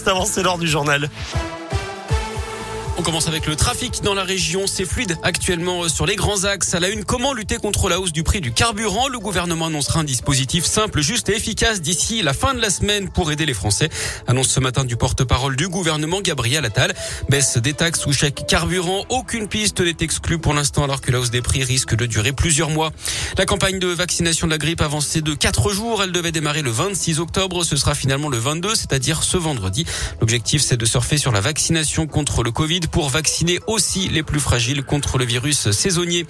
Juste avant, l'heure du journal. On commence avec le trafic dans la région. C'est fluide actuellement sur les grands axes. À la une, comment lutter contre la hausse du prix du carburant? Le gouvernement annoncera un dispositif simple, juste et efficace d'ici la fin de la semaine pour aider les Français. Annonce ce matin du porte-parole du gouvernement, Gabriel Attal. Baisse des taxes ou chèques carburant. Aucune piste n'est exclue pour l'instant alors que la hausse des prix risque de durer plusieurs mois. La campagne de vaccination de la grippe avancée de 4 jours. Elle devait démarrer le 26 octobre. Ce sera finalement le 22, c'est-à-dire ce vendredi. L'objectif, c'est de surfer sur la vaccination contre le Covid pour vacciner aussi les plus fragiles contre le virus saisonnier.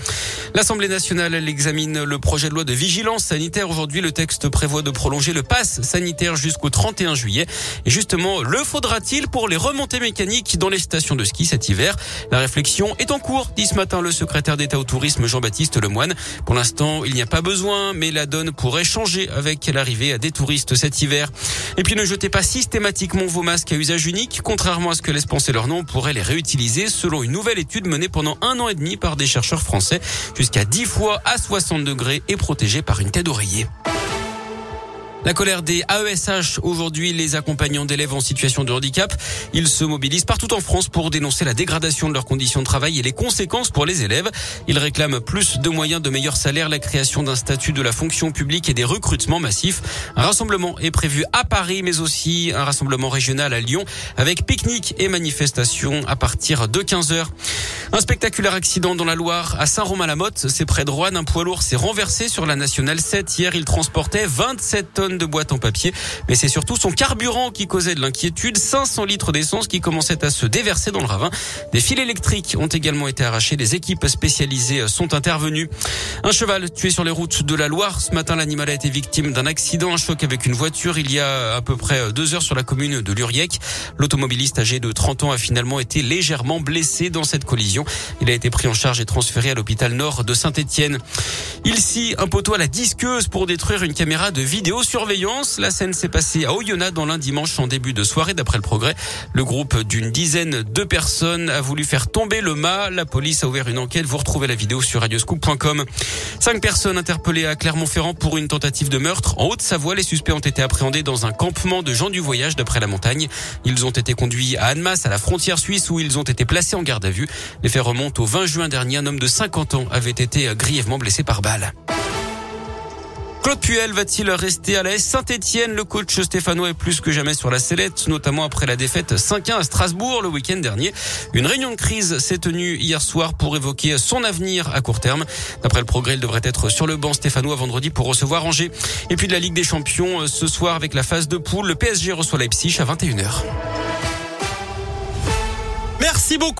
L'Assemblée nationale elle examine le projet de loi de vigilance sanitaire. Aujourd'hui, le texte prévoit de prolonger le pass sanitaire jusqu'au 31 juillet. Et justement, le faudra-t-il pour les remontées mécaniques dans les stations de ski cet hiver? La réflexion est en cours, dit ce matin le secrétaire d'État au tourisme Jean-Baptiste Lemoine. Pour l'instant, il n'y a pas besoin, mais la donne pourrait changer avec l'arrivée des touristes cet hiver. Et puis ne jetez pas systématiquement vos masques à usage unique. Contrairement à ce que laisse penser leur nom, on pourrait les réutiliser selon une nouvelle étude menée pendant un an et demi par des chercheurs français jusqu'à 10 fois à 60 degrés et protégés par une tête d'oreiller. La colère des AESH aujourd'hui, les accompagnants d'élèves en situation de handicap, ils se mobilisent partout en France pour dénoncer la dégradation de leurs conditions de travail et les conséquences pour les élèves. Ils réclament plus de moyens, de meilleurs salaires, la création d'un statut de la fonction publique et des recrutements massifs. Un rassemblement est prévu à Paris, mais aussi un rassemblement régional à Lyon avec pique-nique et manifestation à partir de 15 heures. Un spectaculaire accident dans la Loire à Saint-Romain-la-Motte, c'est près de Rouen. Un poids lourd s'est renversé sur la nationale 7. Hier, il transportait 27 tonnes de boîtes en papier. Mais c'est surtout son carburant qui causait de l'inquiétude. 500 litres d'essence qui commençaient à se déverser dans le ravin. Des fils électriques ont également été arrachés. Des équipes spécialisées sont intervenues. Un cheval tué sur les routes de la Loire. Ce matin, l'animal a été victime d'un accident, un choc avec une voiture il y a à peu près deux heures sur la commune de Luriec. L'automobiliste âgé de 30 ans a finalement été légèrement blessé dans cette collision. Il a été pris en charge et transféré à l'hôpital nord de Saint-Etienne. Il scie un poteau à la disqueuse pour détruire une caméra de vidéosurveillance. La scène s'est passée à Oyonnax dans l'un dimanche en début de soirée d'après le progrès. Le groupe d'une dizaine de personnes a voulu faire tomber le mât. La police a ouvert une enquête. Vous retrouvez la vidéo sur radioscoop.com. Cinq personnes interpellées à Clermont-Ferrand pour une tentative de meurtre. En Haute-Savoie, les suspects ont été appréhendés dans un campement de gens du voyage d'après la montagne. Ils ont été conduits à Annemasse, à la frontière suisse, où ils ont été placés en garde à vue. Les faits au 20 juin dernier. Un homme de 50 ans avait été grièvement blessé par balle. Claude Puel va-t-il rester à la S Saint-Etienne Le coach stéphanois est plus que jamais sur la sellette, notamment après la défaite 5-1 à Strasbourg le week-end dernier. Une réunion de crise s'est tenue hier soir pour évoquer son avenir à court terme. D'après le progrès, il devrait être sur le banc stéphanois vendredi pour recevoir Angers. Et puis de la Ligue des Champions ce soir avec la phase de poule, le PSG reçoit Leipzig à 21h. Merci beaucoup.